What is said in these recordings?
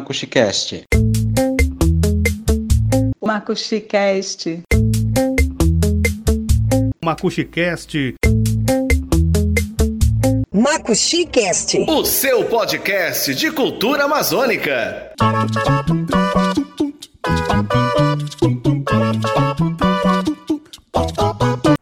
Macuxicast. Macuxicast. Macuxicast. Macuxicast. O seu podcast de cultura amazônica.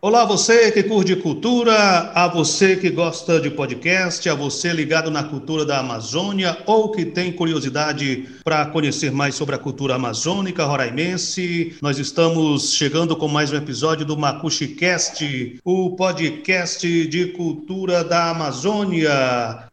Olá, você que curte cultura, a você que gosta de podcast, a você ligado na cultura da Amazônia ou que tem curiosidade para conhecer mais sobre a cultura amazônica roraimense. Nós estamos chegando com mais um episódio do Macuxicast, o podcast de cultura da Amazônia.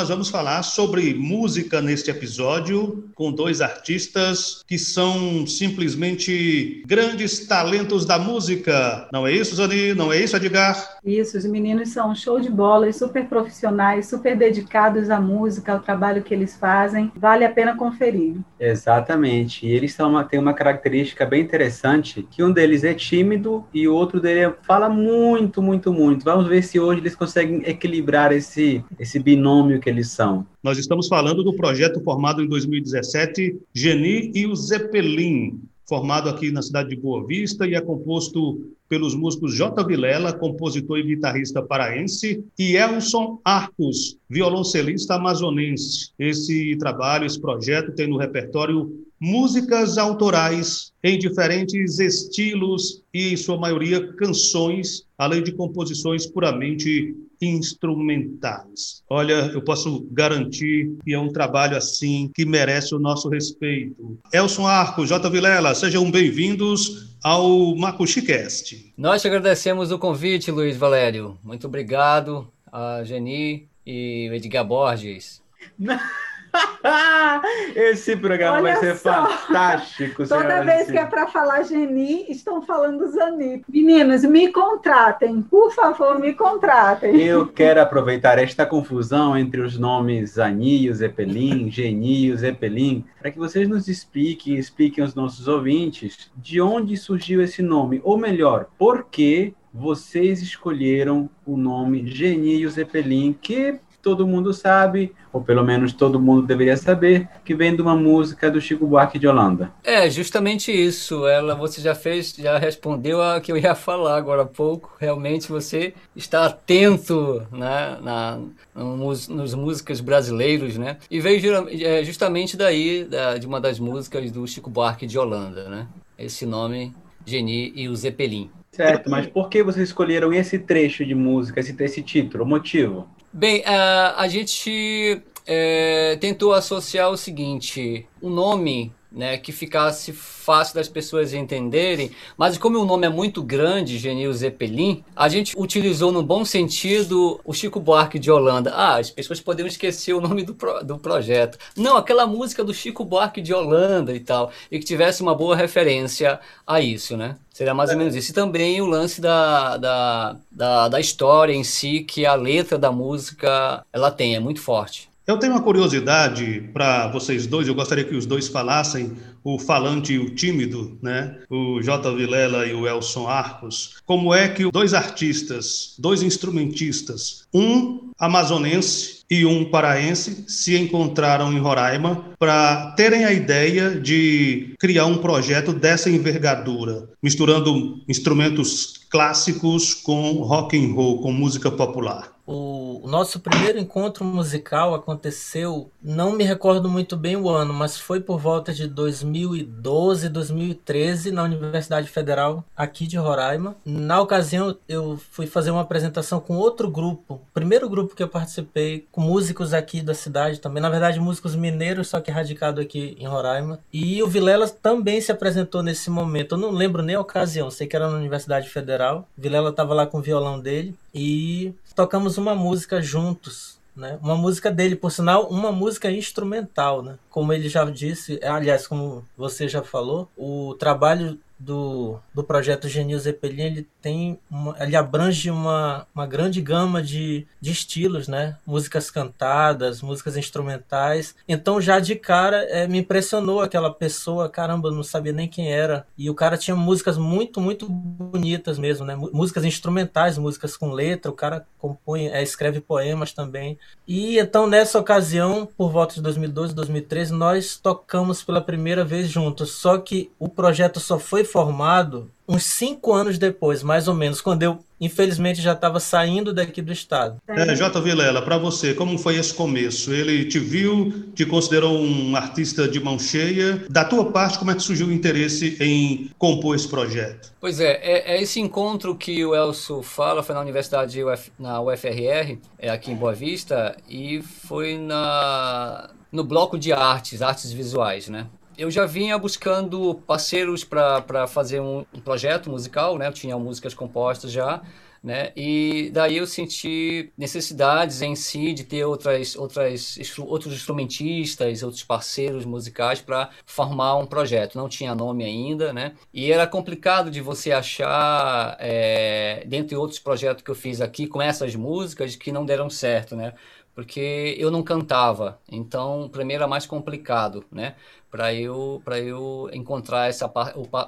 Nós vamos falar sobre música neste episódio com dois artistas que são simplesmente grandes talentos da música. Não é isso, Zani? Não é isso, Edgar? Isso, os meninos são show de bola, super profissionais, super dedicados à música, ao trabalho que eles fazem. Vale a pena conferir. Exatamente. E eles são uma, têm uma característica bem interessante, que um deles é tímido e o outro dele fala muito, muito, muito. Vamos ver se hoje eles conseguem equilibrar esse, esse binômio que eles são. Nós estamos falando do projeto formado em 2017, Geni e o Zeppelin, formado aqui na cidade de Boa Vista e é composto pelos músicos J. Vilela, compositor e guitarrista paraense, e Elson Arcos, violoncelista amazonense. Esse trabalho, esse projeto tem no repertório músicas autorais em diferentes estilos e, em sua maioria, canções, além de composições puramente instrumentais. Olha, eu posso garantir que é um trabalho assim que merece o nosso respeito. Elson Arco, J. Vilela, sejam bem-vindos ao Macuxicast. Nós te agradecemos o convite, Luiz Valério. Muito obrigado a Geni e o Edgar Borges. Esse programa Olha vai ser só. fantástico. Toda e vez que é para falar Geni, estão falando Zani. Meninos, me contratem, por favor, me contratem. Eu quero aproveitar esta confusão entre os nomes Anio, Zeppelin, Genio, Zeppelin, para que vocês nos expliquem, expliquem aos nossos ouvintes de onde surgiu esse nome, ou melhor, por que vocês escolheram o nome Genio Zeppelin, que todo mundo sabe, ou pelo menos todo mundo deveria saber, que vem de uma música do Chico Buarque de Holanda. É, justamente isso. Ela, você já fez, já respondeu a que eu ia falar agora há pouco. Realmente você está atento né, na, nos, nos músicas brasileiros, né? E veio é, justamente daí, da- de uma das músicas do Chico Buarque de Holanda, né? Esse nome, Geni e o Zeppelin. Certo, mas por que vocês escolheram esse trecho de música, esse, esse título, o motivo? Bem, a, gente é, tentou associar o seguinte: um nome né, que ficasse fácil das pessoas entenderem, mas como o nome é muito grande, Genil Zeppelin, a gente utilizou no bom sentido o Chico Buarque de Holanda. Ah, as pessoas poderiam esquecer o nome do, pro- do projeto. Não, aquela música do Chico Buarque de Holanda e tal, e que tivesse uma boa referência a isso, né? Seria mais ou menos isso. E também o lance da, da, da, da história em si, que a letra da música ela tem, é muito forte. Eu tenho uma curiosidade para vocês dois, eu gostaria que os dois falassem, o falante e o tímido, né? O J. Vilela e o Elson Arcos. Como é que dois artistas, dois instrumentistas, um amazonense e um paraense, se encontraram em Roraima para terem a ideia de criar um projeto dessa envergadura, misturando instrumentos clássicos com rock and roll, com música popular. O, nosso primeiro encontro musical aconteceu, não me recordo muito bem o ano, mas foi por volta de 2012, 2013, na Universidade Federal aqui de Roraima. Na ocasião, eu fui fazer uma apresentação com outro grupo, primeiro grupo que eu participei, com músicos aqui da cidade também, na verdade, músicos mineiros, só que radicado aqui em Roraima. E o Vilela também se apresentou nesse momento. Eu não lembro nem a ocasião, sei que era na Universidade Federal. Vilela estava lá com o violão dele e tocamos uma música juntos. Né? Uma música dele, por sinal, uma música instrumental, né? Como ele já disse, aliás, como você já falou, o trabalho do, do projeto Genil Zeppelin, ele tem uma, ele abrange uma, uma grande gama de, de estilos, né? Músicas cantadas, músicas instrumentais. Então já de cara é, me impressionou aquela pessoa, caramba, não sabia nem quem era. E o cara tinha músicas muito, muito bonitas mesmo, né? Músicas instrumentais, músicas com letra, o cara compõe, é, escreve poemas também. E então nessa ocasião, por volta de 2012, 2013, nós tocamos pela primeira vez juntos. Só que o projeto só foi formado uns cinco anos depois, mais ou menos, quando eu, infelizmente, já estava saindo daqui do estado. É, J. Vilela, para você, como foi esse começo? Ele te viu, te considerou um artista de mão cheia. Da tua parte, como é que surgiu o interesse em compor esse projeto? Pois é, é, é esse encontro que o Elcio fala, foi na Universidade, Uf, na UFRR, é aqui em Boa Vista, e foi na no bloco de artes, artes visuais, né? Eu já vinha buscando parceiros para fazer um, projeto musical, né? Eu tinha músicas compostas já, né? E daí eu senti necessidades em si de ter outras, outras, outros instrumentistas, outros parceiros musicais para formar um projeto. Não tinha nome ainda, né? E era complicado de você achar, é, dentre outros projetos que eu fiz aqui, com essas músicas que não deram certo, né? Porque eu não cantava, então para mim era mais complicado, né? Para eu para eu encontrar essa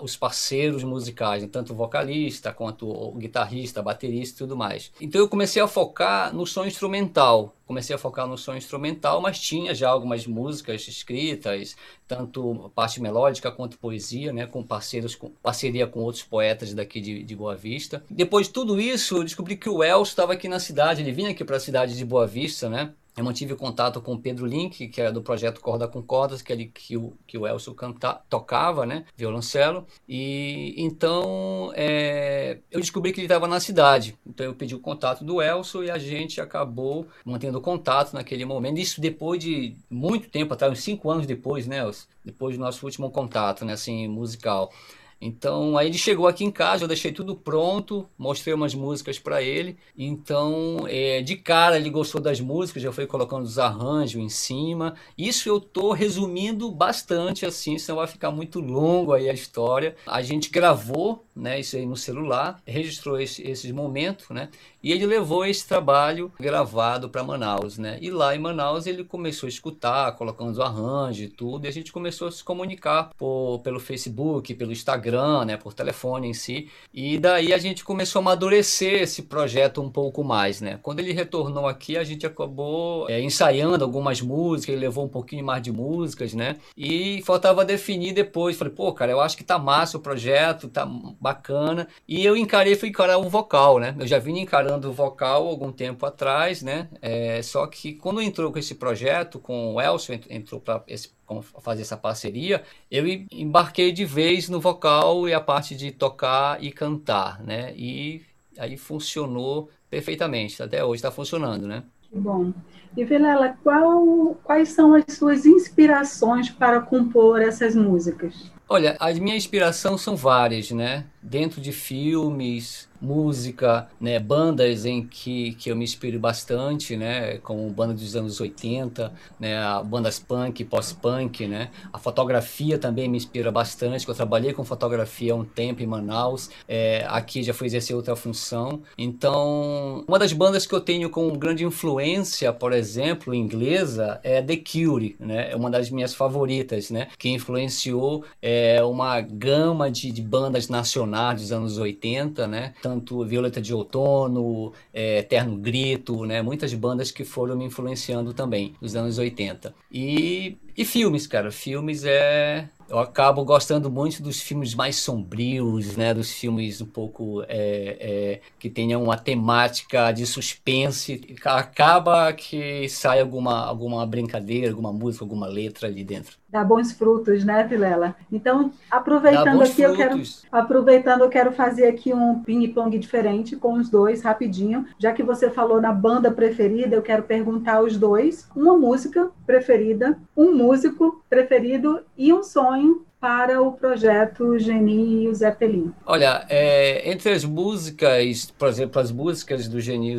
os parceiros musicais, tanto o vocalista quanto guitarrista, baterista e tudo mais. Então eu comecei a focar no som instrumental. Comecei a focar no som instrumental, mas tinha já algumas músicas escritas, tanto parte melódica quanto poesia, né, com parceiros com parceria com outros poetas daqui de, de Boa Vista. Depois de tudo isso, eu descobri que o Elcio estava aqui na cidade, ele vinha aqui para a cidade de Boa Vista, né? Eu mantive contato com o Pedro Link, que é do projeto Corda com Cordas, que, ele, que, o, que o Elcio canta, tocava, né? Violoncelo. E então é, eu descobri que ele estava na cidade. Então eu pedi o contato do Elcio e a gente acabou mantendo contato naquele momento. Isso depois de muito tempo atrás, uns cinco anos depois, né, Elcio? Depois do nosso último contato, né, assim, musical. Então, aí ele chegou aqui em casa, eu deixei tudo pronto, mostrei umas músicas para ele. Então, é, de cara ele gostou das músicas, já foi colocando os arranjos em cima. Isso eu tô resumindo bastante assim, senão vai ficar muito longo aí a história. A gente gravou, né, isso aí no celular, registrou esse, esses momentos, né? E ele levou esse trabalho gravado para Manaus, né? E lá em Manaus ele começou a escutar, colocando os arranjos e tudo, e a gente começou a se comunicar por, pelo Facebook, pelo Instagram, né? Por telefone em si. E daí a gente começou a amadurecer esse projeto um pouco mais, né? Quando ele retornou aqui, a gente acabou é, ensaiando algumas músicas, ele levou um pouquinho mais de músicas, né? E faltava definir depois. Falei, pô, cara, eu acho que tá massa o projeto, tá bacana. E eu encarei, fui encarar o vocal, né? Eu já vim encarando estudando vocal algum tempo atrás, né? É, só que quando entrou com esse projeto, com o Elcio, entrou para fazer essa parceria, eu embarquei de vez no vocal e a parte de tocar e cantar, né? E aí funcionou perfeitamente, até hoje está funcionando, né? Bom. E Vilela, qual, quais são as suas inspirações para compor essas músicas? Olha, as minhas inspirações são várias, né? Dentro de filmes, música, né, bandas em que, que eu me inspiro bastante, né, como banda dos anos 80, né, bandas punk, pós-punk, né, a fotografia também me inspira bastante, eu trabalhei com fotografia há um tempo em Manaus, é, aqui já fui exercer outra função, então uma das bandas que eu tenho com grande influência, por exemplo, inglesa, é The Cure, né, é uma das minhas favoritas, né, que influenciou é, uma gama de, de bandas nacionais dos anos 80, né, então, tanto Violeta de Outono, é, Eterno Grito, né? Muitas bandas que foram me influenciando também nos anos 80. E, e filmes, cara. Filmes é. Eu acabo gostando muito dos filmes mais sombrios, né? Dos filmes um pouco é, é, que tenham uma temática de suspense. Acaba que sai alguma, alguma brincadeira, alguma música, alguma letra ali dentro dá bons frutos, né, Vilela? Então, aproveitando aqui, frutos. eu quero aproveitando, eu quero fazer aqui um ping-pong diferente com os dois, rapidinho. Já que você falou na banda preferida, eu quero perguntar aos dois uma música preferida, um músico preferido e um sonho para o projeto Geni e o Olha, é, entre as músicas, por exemplo, as músicas do Geni e o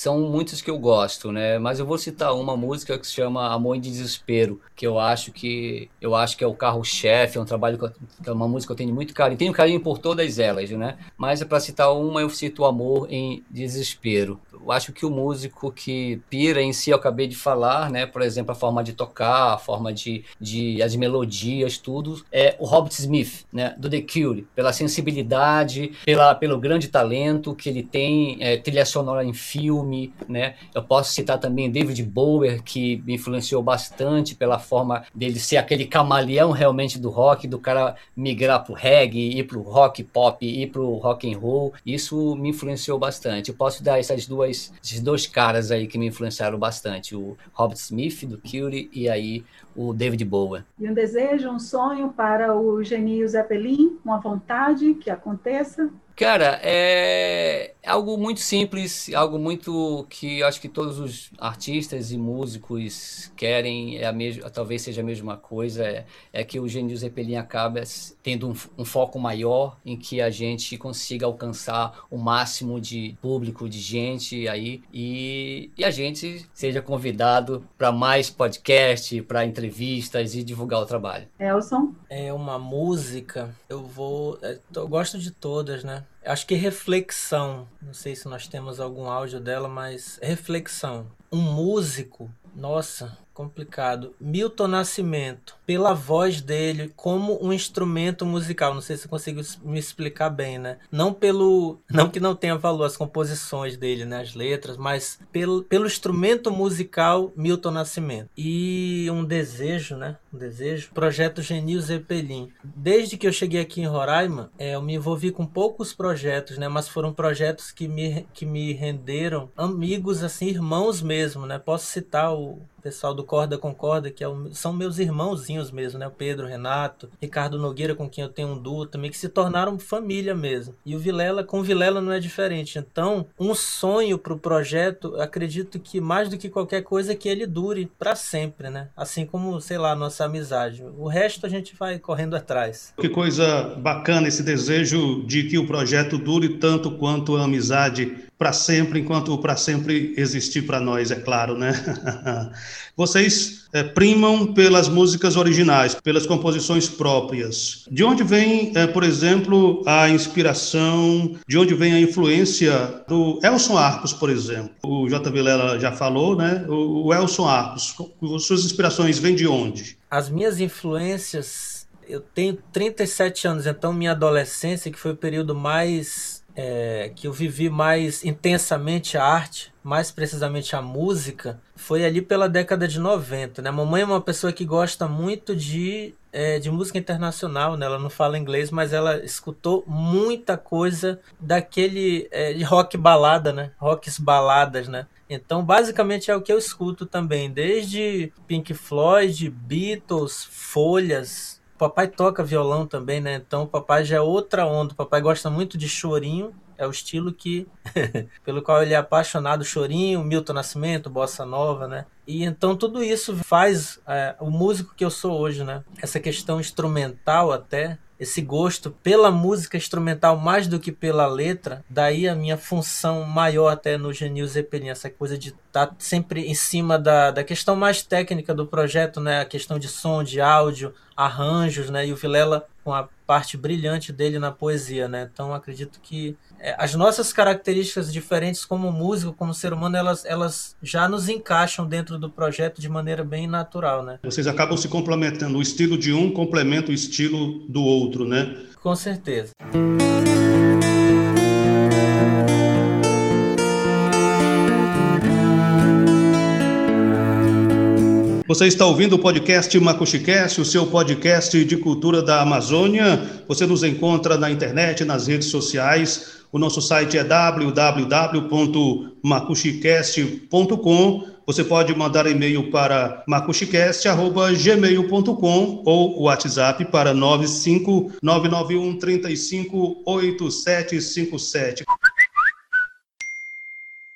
são muitos que eu gosto, né? Mas eu vou citar uma música que se chama Amor em Desespero, que eu acho que eu acho que é o carro-chefe, é um trabalho que é uma música que eu tenho muito carinho, tenho carinho por todas elas, né? Mas para citar uma, eu cito Amor em Desespero. Eu acho que o músico que pira em si, eu acabei de falar, né? Por exemplo, a forma de tocar, a forma de, de as melodias, tudo, é o Robert Smith, né? Do The Cure, pela sensibilidade, pela, pelo grande talento que ele tem, é, trilha sonora em filme, né? Eu posso citar também David Bowie, que me influenciou bastante pela forma dele ser aquele camaleão realmente do rock, do cara migrar pro reggae, ir pro rock pop, ir pro rock and roll. Isso me influenciou bastante. Eu posso dar essas duas, esses dois caras aí que me influenciaram bastante, o Robert Smith do Cure e aí o David Bowie. E um desejo, um sonho para o Genio Zeppelin, uma vontade que aconteça? Cara, é algo muito simples, algo muito que acho que todos os artistas e músicos querem, é a mesma, talvez seja a mesma coisa, é, é que o Genio Zeppelin acabe tendo um, um, foco maior em que a gente consiga alcançar o máximo de público, de gente aí e, e a gente seja convidado para mais podcast, para entrevistas e divulgar o trabalho. Elson? É uma música, eu vou, é, eu gosto de todas, né? Acho que reflexão. Não sei se nós temos algum áudio dela, mas reflexão. Um músico, nossa, complicado. Milton Nascimento, pela voz dele como um instrumento musical. Não sei se consigo me explicar bem, né? Não pelo, não que não tenha valor as composições dele, né, as letras, mas pelo, pelo instrumento musical Milton Nascimento. E um desejo, né? Um desejo. Projeto Genil Zeppelin. Desde que eu cheguei aqui em Roraima, é, eu me envolvi com poucos projetos, né? Mas foram projetos que me, que me renderam amigos, assim, irmãos mesmo, né? Posso citar o pessoal do Corda com Corda, que é o, são meus irmãozinhos mesmo, né? O Pedro, Renato, Ricardo Nogueira, com quem eu tenho um duo também, que se tornaram família mesmo. E o Vilela, com o Vilela não é diferente. Então, um sonho para o projeto, acredito que mais do que qualquer coisa, é que ele dure para sempre, né? Assim como, sei lá, nossa amizade. O resto a gente vai correndo atrás. Que coisa bacana esse desejo de que o projeto dure tanto quanto a amizade para sempre, enquanto para sempre existir para nós, é claro, né? Vocês é, primam pelas músicas originais, pelas composições próprias. De onde vem, é, por exemplo, a inspiração, de onde vem a influência do Elson Arcos, por exemplo? O J. Vilela já falou, né? O, o Elson Arcos, suas inspirações vêm de onde? As minhas influências, eu tenho 37 anos, então minha adolescência, que foi o período mais é, que eu vivi mais intensamente a arte, mais precisamente a música, foi ali pela década de 90. Né? Mamãe é uma pessoa que gosta muito de, é, de música internacional, né? ela não fala inglês, mas ela escutou muita coisa daquele é, de rock balada, né? rocks baladas, né? Então, basicamente é o que eu escuto também, desde Pink Floyd, Beatles, Folhas, papai toca violão também, né? Então o papai já é outra onda. O papai gosta muito de chorinho. É o estilo que pelo qual ele é apaixonado, chorinho, Milton Nascimento, bossa nova, né? E então tudo isso faz é, o músico que eu sou hoje, né? Essa questão instrumental até esse gosto pela música instrumental mais do que pela letra, daí a minha função maior até no Genil Zeppelin, essa coisa de estar tá sempre em cima da, da questão mais técnica do projeto, né? A questão de som, de áudio, arranjos, né? E o Vilela com a parte brilhante dele na poesia, né? Então acredito que é, as nossas características diferentes como músico, como ser humano, elas, elas já nos encaixam dentro do projeto de maneira bem natural, né? Vocês acabam se complementando. O estilo de um complementa o estilo do outro, né? Com certeza. Você está ouvindo o podcast Macuxicast, o seu podcast de cultura da Amazônia. Você nos encontra na internet, nas redes sociais. O nosso site é www.macuxicast.com. Você pode mandar e-mail para macuxicast.gmail.com ou o WhatsApp para 95991 358757.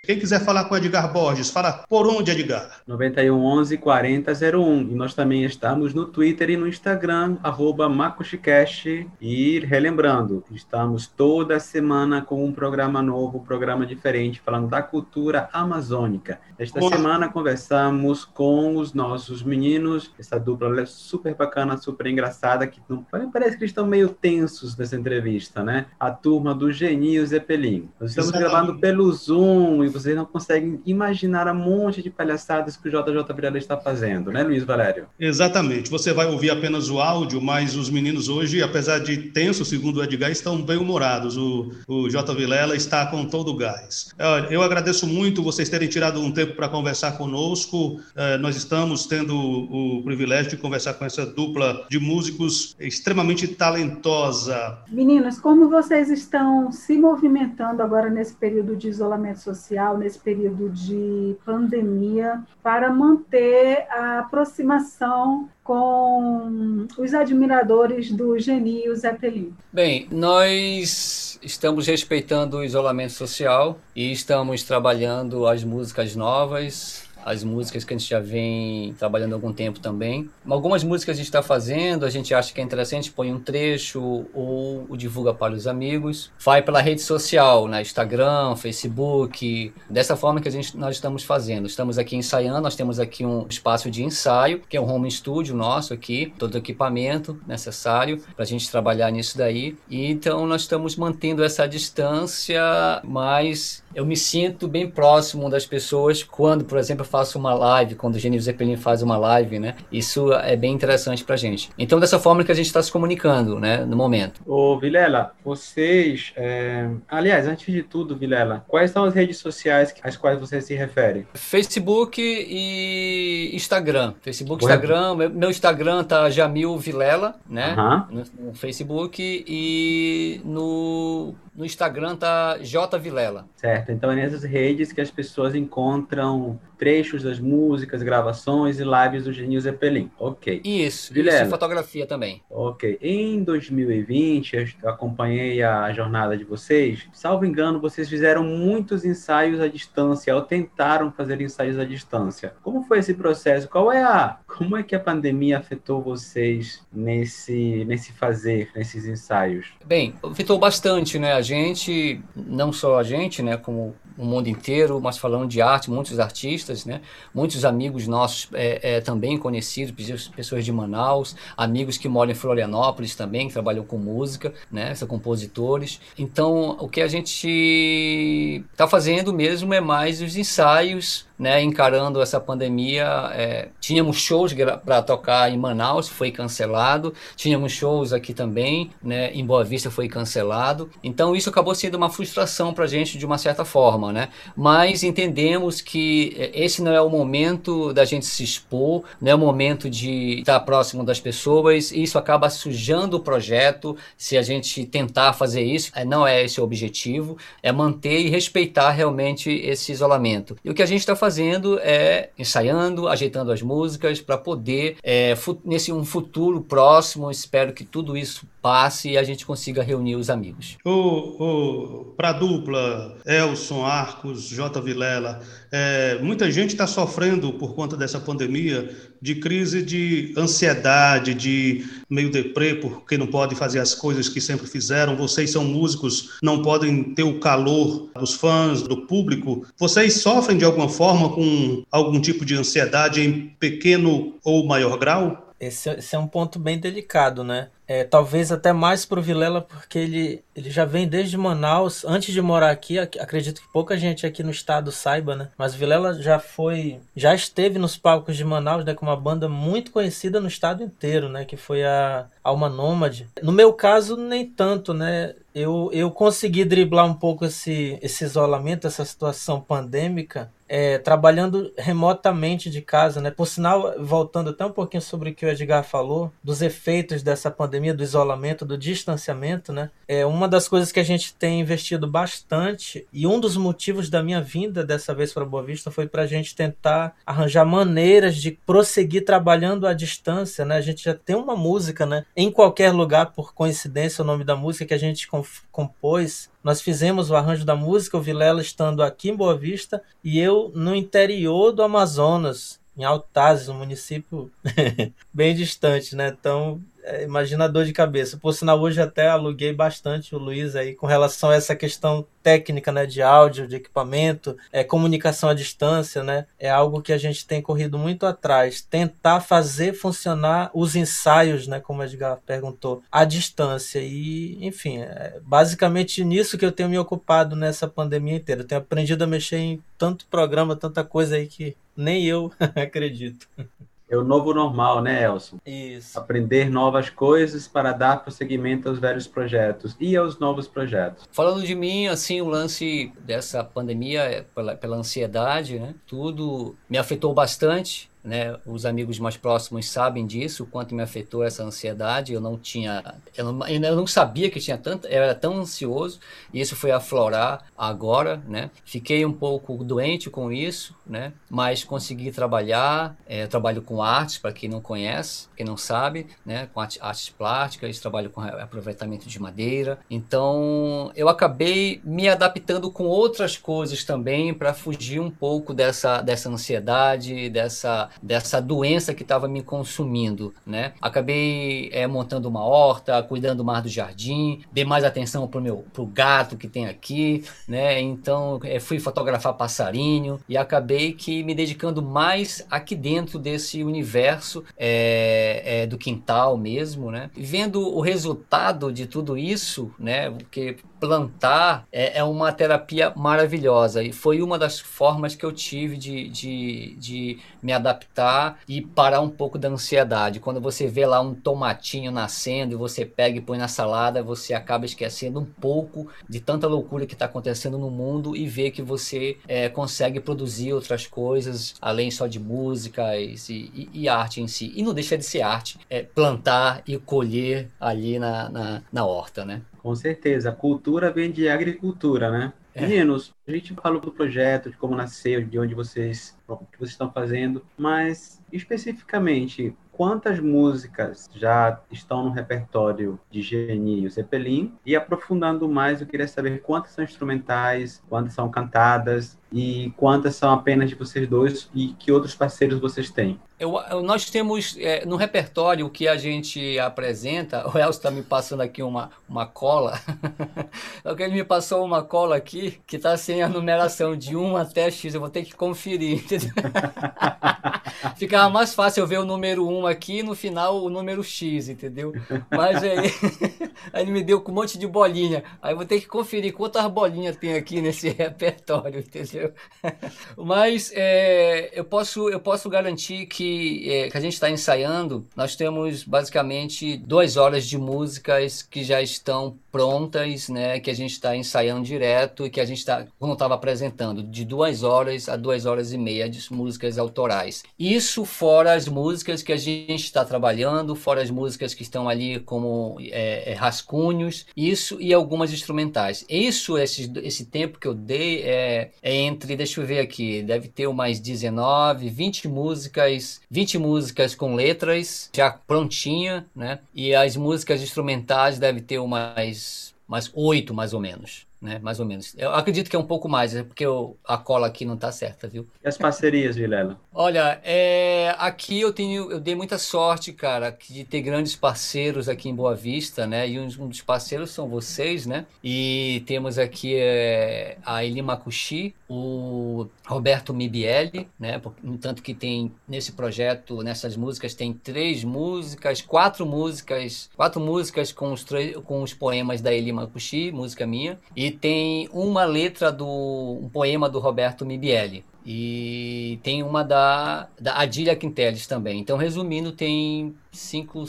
Quem quiser falar com Edgar Borges, fala por onde, Edgar? 91 11 40 01. E nós também estamos no Twitter e no Instagram, arroba MacuxiCast. E relembrando, estamos toda semana com um programa novo, um programa diferente, falando da cultura amazônica. Esta Boa. semana conversamos com os nossos meninos, essa dupla é super bacana, super engraçada, que não, parece que estão meio tensos nessa entrevista, né? A turma do Genio Zeppelin. Nós estamos Exatamente. gravando pelo Zoom e vocês não conseguem imaginar a monte de palhaçadas que o JJ Vilela está fazendo, né, Luiz Valério? Exatamente. Você vai ouvir apenas o áudio, mas os meninos hoje, apesar de tenso, segundo o Edgar, estão bem humorados. O, o J. Vilela está com todo o gás. Eu agradeço muito vocês terem tirado um tempo para conversar conosco. É, nós estamos tendo o privilégio de conversar com essa dupla de músicos extremamente talentosa. Meninos, como vocês estão se movimentando agora nesse período de isolamento social, nesse período de pandemia, para manter a aproximação com os admiradores do Genio Zeppelin? Bem, nós estamos respeitando o isolamento social e estamos trabalhando as músicas novas, as músicas que a gente já vem trabalhando há algum tempo também. Algumas músicas a gente está fazendo, a gente acha que é interessante, põe um trecho ou divulga para os amigos. Vai pela rede social, né? Instagram, Facebook, dessa forma que a gente, nós estamos fazendo. Estamos aqui ensaiando, nós temos aqui um espaço de ensaio, que é um home studio nosso aqui, todo o equipamento necessário para a gente trabalhar nisso daí. E então nós estamos mantendo essa distância, mas eu me sinto bem próximo das pessoas quando, por exemplo, faço uma live, quando o Genio Zeppelin faz uma live, né? Isso é bem interessante pra gente. Então, dessa forma que a gente está se comunicando, né, no momento. Ô, Vilela, vocês. É... Aliás, antes de tudo, Vilela, quais são as redes sociais às quais você se refere? Facebook e Instagram. Facebook, Instagram. Meu Instagram tá Jamil Vilela, né? No, no Facebook e no no Instagram tá J Vilela. Certo, então é nessas redes que as pessoas encontram trechos das músicas, gravações e lives do Genil Zeppelin. Ok. Isso, Vilela. isso, fotografia também. Ok. Em 2020, eu acompanhei a jornada de vocês. Salvo engano, vocês fizeram muitos ensaios à distância, ou tentaram fazer ensaios à distância. Como foi esse processo? Qual é a... Como é que a pandemia afetou vocês nesse, nesse fazer, nesses ensaios? Bem, afetou bastante, né? A gente, não só a gente, né, como o mundo inteiro, mas falando de arte, muitos artistas, né? muitos amigos nossos é, é, também conhecidos, pessoas de Manaus, amigos que moram em Florianópolis também, que trabalham com música, né? são compositores. Então, o que a gente está fazendo mesmo é mais os ensaios né, encarando essa pandemia. É, tínhamos shows para tocar em Manaus, foi cancelado. Tínhamos shows aqui também, né, em Boa Vista foi cancelado. Então isso acabou sendo uma frustração para a gente de uma certa forma, né? Mas entendemos que é, esse não é o momento da gente se expor, não é o momento de estar próximo das pessoas. Isso acaba sujando o projeto se a gente tentar fazer isso. É, não é esse o objetivo, é manter e respeitar realmente esse isolamento. E o que a gente está fazendo é ensaiando, ajeitando as músicas para poder, é, nesse um futuro próximo, espero que tudo isso passe e a gente consiga reunir os amigos. Para a dupla, Elson, Arcos, J. Vilela, é, muita gente está sofrendo por conta dessa pandemia de crise de ansiedade, de meio deprê, porque não pode fazer as coisas que sempre fizeram. Vocês são músicos, não podem ter o calor dos fãs, do público. Vocês sofrem de alguma forma com algum tipo de ansiedade em pequeno ou maior grau? Esse, esse é um ponto bem delicado, né? É, talvez até mais para o Vilela, porque ele, ele já vem desde Manaus, antes de morar aqui. Acredito que pouca gente aqui no estado saiba, né? Mas Vilela já foi, já esteve nos palcos de Manaus, né? Com uma banda muito conhecida no estado inteiro, né? Que foi a Alma Nômade. No meu caso, nem tanto, né? Eu, eu consegui driblar um pouco esse, esse isolamento, essa situação pandêmica, é, trabalhando remotamente de casa, né? Por sinal, voltando até um pouquinho sobre o que o Edgar falou, dos efeitos dessa pandemia do isolamento, do distanciamento, né? É uma das coisas que a gente tem investido bastante e um dos motivos da minha vinda dessa vez para Boa Vista foi para a gente tentar arranjar maneiras de prosseguir trabalhando à distância, né? A gente já tem uma música, né? Em qualquer lugar, por coincidência, o nome da música que a gente compôs nós fizemos o arranjo da música, o Vilela estando aqui em Boa Vista e eu no interior do Amazonas, em Altazes, um município bem distante, né? Então é, imagina a dor de cabeça. Por sinal, hoje até aluguei bastante o Luiz aí com relação a essa questão técnica, né, de áudio, de equipamento, é, comunicação à distância, né, é algo que a gente tem corrido muito atrás. Tentar fazer funcionar os ensaios, né, como a Edgar perguntou, à distância. E, enfim, é basicamente nisso que eu tenho me ocupado nessa pandemia inteira. Eu tenho aprendido a mexer em tanto programa, tanta coisa aí que nem eu acredito. É o novo normal, né, Elson? Isso. Aprender novas coisas para dar prosseguimento aos velhos projetos e aos novos projetos. Falando de mim, assim, o lance dessa pandemia, é pela, pela ansiedade, né? Tudo me afetou bastante né? Os amigos mais próximos sabem disso, o quanto me afetou essa ansiedade. Eu não tinha, eu não, eu não sabia que tinha tanto, eu era tão ansioso e isso foi aflorar agora, né? Fiquei um pouco doente com isso, né? Mas consegui trabalhar. É, trabalho com artes, para quem não conhece, quem não sabe, né? Com artes plásticas, trabalho com aproveitamento de madeira. Então eu acabei me adaptando com outras coisas também para fugir um pouco dessa dessa ansiedade, dessa dessa doença que estava me consumindo, né? Acabei é, montando uma horta, cuidando mais do jardim, dei mais atenção pro meu pro gato que tem aqui, né? Então é, fui fotografar passarinho e acabei que me dedicando mais aqui dentro desse universo é, é, do quintal mesmo, né? Vendo o resultado de tudo isso, né? Porque plantar é, é, uma terapia maravilhosa e foi uma das formas que eu tive de, de, de me adaptar e parar um pouco da ansiedade. Quando você vê lá um tomatinho nascendo e você pega e põe na salada, você acaba esquecendo um pouco de tanta loucura que está acontecendo no mundo e vê que você é, consegue produzir outras coisas além só de músicas e, e, e, arte em si. E não deixa de ser arte, é plantar e colher ali na, na, na horta, né? Com certeza. A cultura vem de agricultura, né? É. Meninos, a gente falou do projeto, de como nasceu, de onde vocês, o que vocês estão fazendo, mas especificamente, quantas músicas já estão no repertório de Geni e Zeppelin? E aprofundando mais, eu queria saber quantas são instrumentais, quantas são cantadas e quantas são apenas de vocês dois e que outros parceiros vocês têm? Eu, nós temos é, no repertório que a gente apresenta. O Elcio está me passando aqui uma, uma cola. Ele me passou uma cola aqui que está sem a numeração de 1 até X. Eu vou ter que conferir. Ficava mais fácil eu ver o número 1 aqui e no final o número X, entendeu? Mas aí, aí ele me deu com um monte de bolinha. Aí eu vou ter que conferir quantas bolinhas tem aqui nesse repertório, entendeu? Mas é, eu, posso, eu posso garantir que, é, que a gente está ensaiando, nós temos basicamente duas horas de músicas que já estão prontas, né? Que a gente está ensaiando direto e que a gente está, como estava apresentando, de duas horas a duas horas e meia de músicas autorais. Isso fora as músicas que a gente está trabalhando, fora as músicas que estão ali como é, é, rascunhos, isso e algumas instrumentais. Isso, esse, esse tempo que eu dei é, é entre, deixa eu ver aqui, deve ter umas 19, 20 músicas, 20 músicas com letras já prontinha, né? E as músicas instrumentais deve ter umas, umas 8 mais ou menos né? Mais ou menos. Eu acredito que é um pouco mais, é porque eu, a cola aqui não tá certa, viu? E as parcerias, Vilela? Olha, é, aqui eu tenho, eu dei muita sorte, cara, de ter grandes parceiros aqui em Boa Vista, né? E um, um dos parceiros são vocês, né? E temos aqui é, a Eli Makushi, o Roberto Mibielli, né? No tanto que tem nesse projeto, nessas músicas, tem três músicas, quatro músicas, quatro músicas com os, com os poemas da Eli Makushi, música minha, e tem uma letra do um poema do Roberto Mibielli. E tem uma da, da Adília Quinteles também. Então, resumindo, tem cinco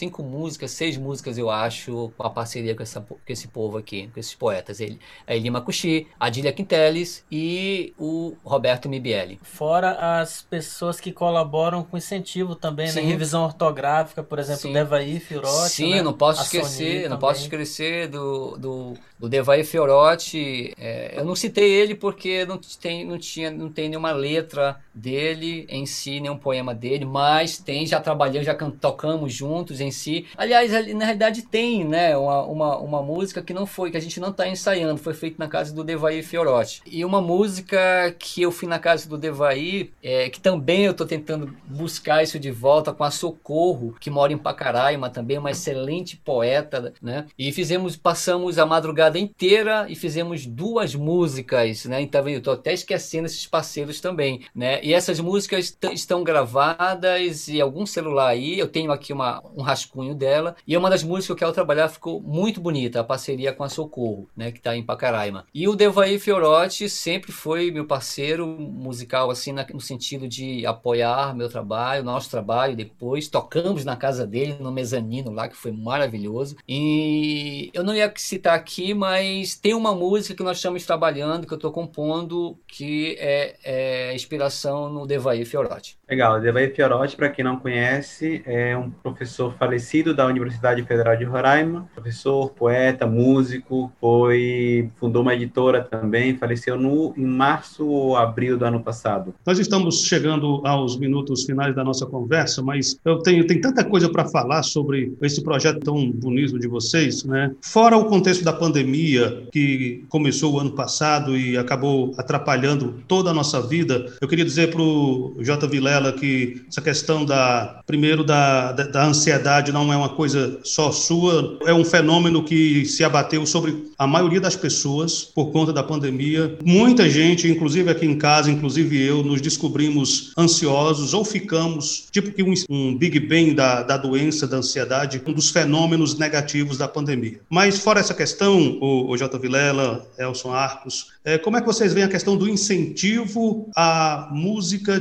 cinco músicas, seis músicas, eu acho, com a parceria com, essa, com esse povo aqui, com esses poetas. Ele, a Elima Cuxi, a Dília Quinteles e o Roberto Mibielli. Fora as pessoas que colaboram com incentivo também, né? Sim. né? Revisão ortográfica, por exemplo, Sim. Devaí Fiorotti. Sim, né? não posso esquecer, não posso esquecer do, do, do Devaí Fiorotti. É, eu não citei ele porque não tem, não, tinha, não tem nenhuma letra dele em si, nenhum poema dele, mas tem, já trabalhamos, já tocamos juntos em si. Aliás, na realidade tem, né, uma, uma, uma música que não foi, que a gente não está ensaiando, foi feita na casa do Devaí Fiorotti. E uma música que eu fui na casa do Devaí, é, que também eu estou tentando buscar isso de volta com a Socorro, que mora em Pacaraima também, uma excelente poeta, né? E fizemos, passamos a madrugada inteira e fizemos duas músicas, né? Então eu tô até esquecendo esses parceiros também, né? E essas músicas estão gravadas em algum celular aí. Eu tenho aqui uma, um rascunho dela. E é uma das músicas que eu quero trabalhar ficou muito bonita, a parceria com a Socorro, né? Que está em Pacaraima. E o Devaí Fiorotti sempre foi meu parceiro musical, assim, na, no sentido de apoiar meu trabalho, nosso trabalho. Depois tocamos na casa dele, no mezanino lá, que foi maravilhoso. E eu não ia citar aqui, mas tem uma música que nós estamos trabalhando, que eu estou compondo, que é, é inspiração no Devaí Fiorotti. Legal, o Devaí Fiorotti, para quem não conhece, é um professor falecido da Universidade Federal de Roraima, professor, poeta, músico, foi fundou uma editora também, faleceu no em março ou abril do ano passado. Nós estamos chegando aos minutos finais da nossa conversa, mas eu tenho tem tanta coisa para falar sobre esse projeto tão bonito de vocês, né? Fora o contexto da pandemia que começou o ano passado e acabou atrapalhando toda a nossa vida, eu queria dizer para o J. Vilela que essa questão da, primeiro, da, da, da, ansiedade não é uma coisa só sua, é um fenômeno que se abateu sobre a maioria das pessoas por conta da pandemia. Muita gente, inclusive aqui em casa, inclusive eu, nos descobrimos ansiosos ou ficamos, tipo que um, um Big Bang da, da doença, da ansiedade, um dos fenômenos negativos da pandemia. Mas fora essa questão, o, o J. Vilela, Elson Arcos, é, como é que vocês veem a questão do incentivo à música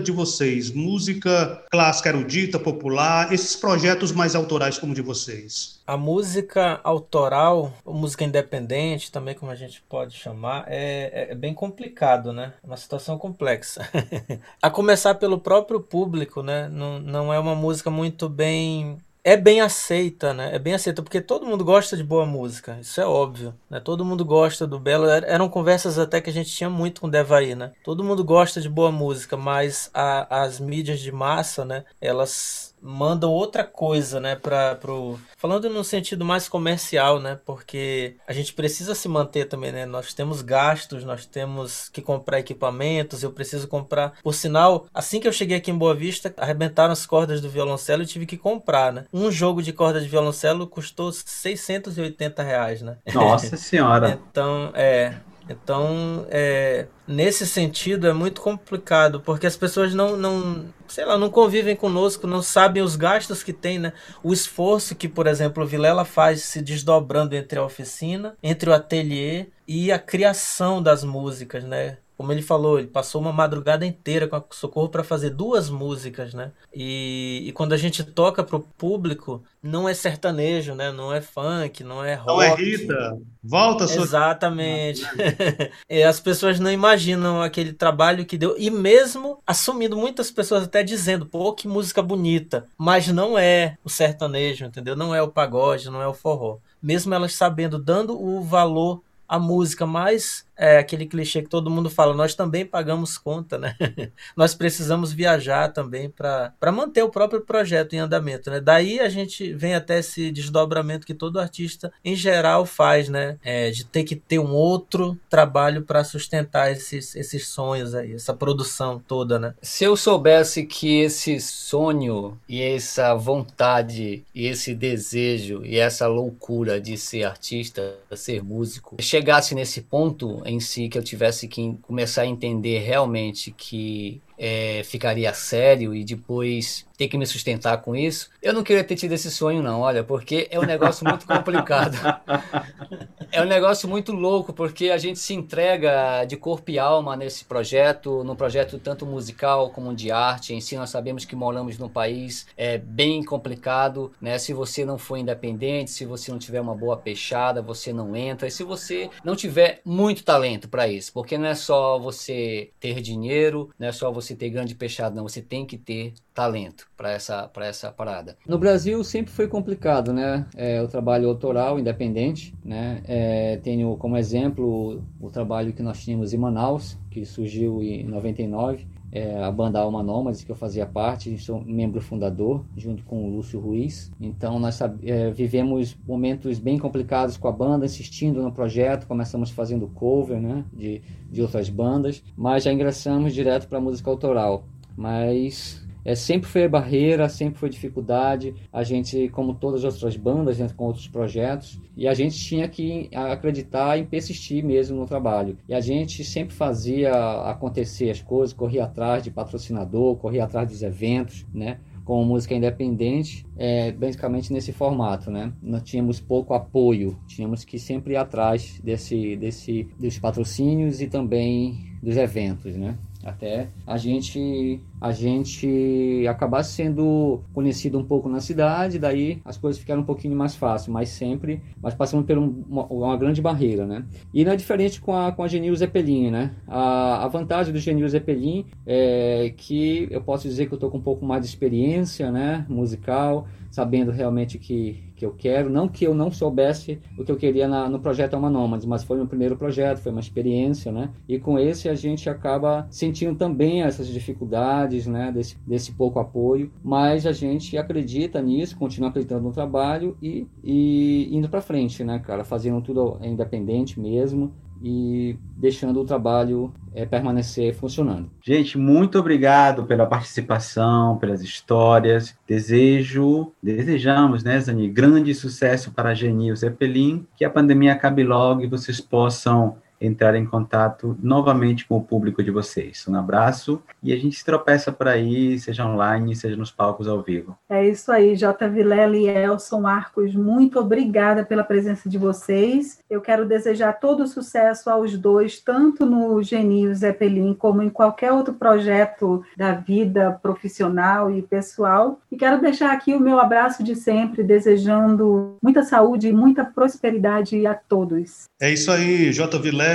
de vocês? Música clássica, erudita, popular, esses projetos mais autorais como de vocês? A música autoral, música independente, também como a gente pode chamar, é, é, é bem complicado, né? É uma situação complexa. a começar pelo próprio público, né? Não, não é uma música muito bem é bem aceita, né? É bem aceita, porque todo mundo gosta de boa música, isso é óbvio, né? Todo mundo gosta do belo. Eram conversas até que a gente tinha muito com o Devaí, né? Todo mundo gosta de boa música, mas a, as mídias de massa, né? Elas mandam outra coisa, né, para pro falando no sentido mais comercial, né? Porque a gente precisa se manter também, né? Nós temos gastos, nós temos que comprar equipamentos, eu preciso comprar. Por sinal, assim que eu cheguei aqui em Boa Vista, arrebentaram as cordas do violoncelo e tive que comprar, né? Um jogo de corda de violoncelo custou 680 reais, né? Nossa senhora! então, é, então, é, nesse sentido, é muito complicado, porque as pessoas não, não, sei lá, não convivem conosco, não sabem os gastos que tem, né? O esforço que, por exemplo, o Vilela faz se desdobrando entre a oficina, entre o ateliê e a criação das músicas, né? Como ele falou, ele passou uma madrugada inteira com a Socorro para fazer duas músicas, né? E, e quando a gente toca para o público, não é sertanejo, né? Não é funk, não é rock. Não é Rita. Volta sua... Exatamente. e as pessoas não imaginam aquele trabalho que deu. E mesmo assumindo, muitas pessoas até dizendo, pô, que música bonita. Mas não é o sertanejo, entendeu? Não é o pagode, não é o forró. Mesmo elas sabendo, dando o valor à música mais é aquele clichê que todo mundo fala, nós também pagamos conta, né? nós precisamos viajar também para manter o próprio projeto em andamento, né? Daí a gente vem até esse desdobramento que todo artista em geral faz, né? É, de ter que ter um outro trabalho para sustentar esses, esses sonhos aí, essa produção toda, né? Se eu soubesse que esse sonho e essa vontade e esse desejo e essa loucura de ser artista, ser músico, chegasse nesse ponto em si que eu tivesse que começar a entender realmente que é, ficaria sério e depois ter que me sustentar com isso, eu não queria ter tido esse sonho, não, olha, porque é um negócio muito complicado. é um negócio muito louco, porque a gente se entrega de corpo e alma nesse projeto, no projeto tanto musical como de arte. Em si, nós sabemos que moramos num país é, bem complicado, né? Se você não for independente, se você não tiver uma boa peixada, você não entra. E se você não tiver muito talento para isso, porque não é só você ter dinheiro, não é só você ter grande peixada, não. Você tem que ter talento para essa, essa parada. No Brasil sempre foi complicado, né? É, o trabalho autoral independente, né? É, tenho como exemplo o, o trabalho que nós tínhamos em Manaus, que surgiu em 99, é, a banda Alma Nômades, que eu fazia parte, sou membro fundador, junto com o Lúcio Ruiz. Então, nós é, vivemos momentos bem complicados com a banda, insistindo no projeto, começamos fazendo cover né, de, de outras bandas, mas já ingressamos direto para a música autoral. Mas é, sempre foi barreira, sempre foi dificuldade. A gente, como todas as outras bandas, né, com outros projetos, e a gente tinha que acreditar e persistir mesmo no trabalho. E a gente sempre fazia acontecer as coisas, corria atrás de patrocinador, corria atrás dos eventos, né? com música independente, é, basicamente nesse formato, né? Nós tínhamos pouco apoio, tínhamos que sempre ir atrás desse, desse, dos patrocínios e também dos eventos, né? Até a gente a gente acabar sendo conhecido um pouco na cidade, daí as coisas ficaram um pouquinho mais fáceis, mas sempre, mas passamos por uma, uma, grande barreira, né? E não é diferente com a, com a Genil Zeppelin, né? A, a vantagem do Genil Zeppelin é que eu posso dizer que eu estou com um pouco mais de experiência, né? Musical, sabendo realmente que que eu quero. Não que eu não soubesse o que eu queria na, no projeto Alma Nômades, mas foi meu primeiro projeto, foi uma experiência, né? E com esse a gente acaba sentindo também essas dificuldades, né? Desse, desse pouco apoio, mas a gente acredita nisso, continua acreditando no trabalho e, e indo para frente, né, cara? Fazendo tudo independente mesmo e deixando o trabalho é, permanecer funcionando. Gente, muito obrigado pela participação, pelas histórias. Desejo, desejamos, né, Zani, grande sucesso para a Genil Zeppelin, que a pandemia acabe logo e vocês possam entrar em contato novamente com o público de vocês. Um abraço e a gente se tropeça por aí, seja online, seja nos palcos ao vivo. É isso aí, J. Vilela e Elson Arcos, muito obrigada pela presença de vocês. Eu quero desejar todo o sucesso aos dois, tanto no Genil Zeppelin como em qualquer outro projeto da vida profissional e pessoal. E quero deixar aqui o meu abraço de sempre, desejando muita saúde e muita prosperidade a todos. É isso aí, J. Vilela,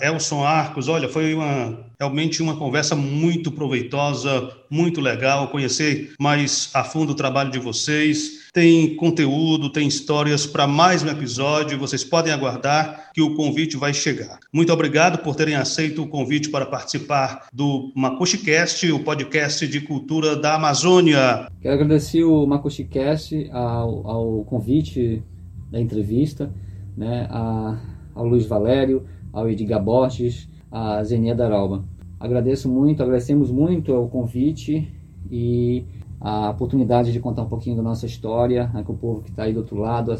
Elson Arcos. Olha, foi uma, realmente uma conversa muito proveitosa, muito legal. Conhecer mais a fundo o trabalho de vocês. Tem conteúdo, tem histórias para mais um episódio. Vocês podem aguardar que o convite vai chegar. Muito obrigado por terem aceito o convite para participar do MacuxiCast, o podcast de cultura da Amazônia. Quero agradecer o MacuxiCast ao, ao convite da entrevista, né? A ao Luiz Valério, ao Edgar Borges, a Zenia Daralba. Agradeço muito, agradecemos muito o convite e a oportunidade de contar um pouquinho da nossa história, né, o povo que está aí do outro lado,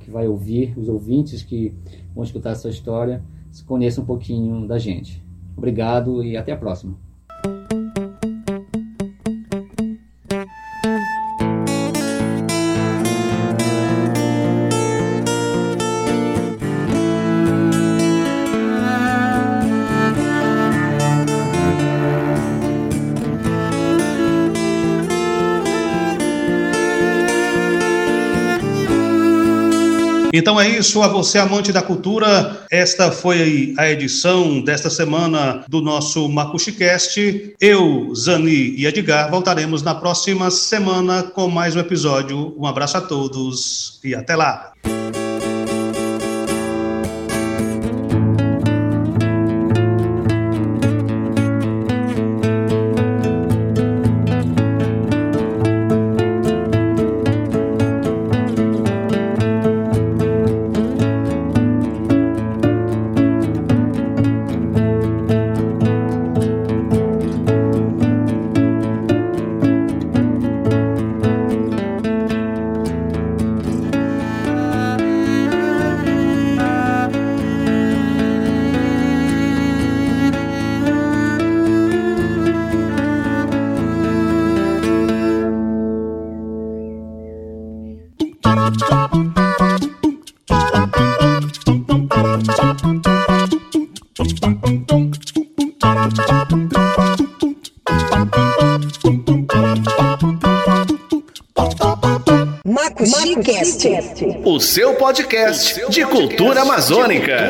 que vai ouvir, os ouvintes que vão escutar essa história, conheçam um pouquinho da gente. Obrigado e até a próxima. Então é isso, a você amante da cultura, esta foi a edição desta semana do nosso MacuxiCast. Eu, Zani e Edgar voltaremos na próxima semana com mais um episódio. Um abraço a todos e até lá. O seu podcast de cultura amazônica.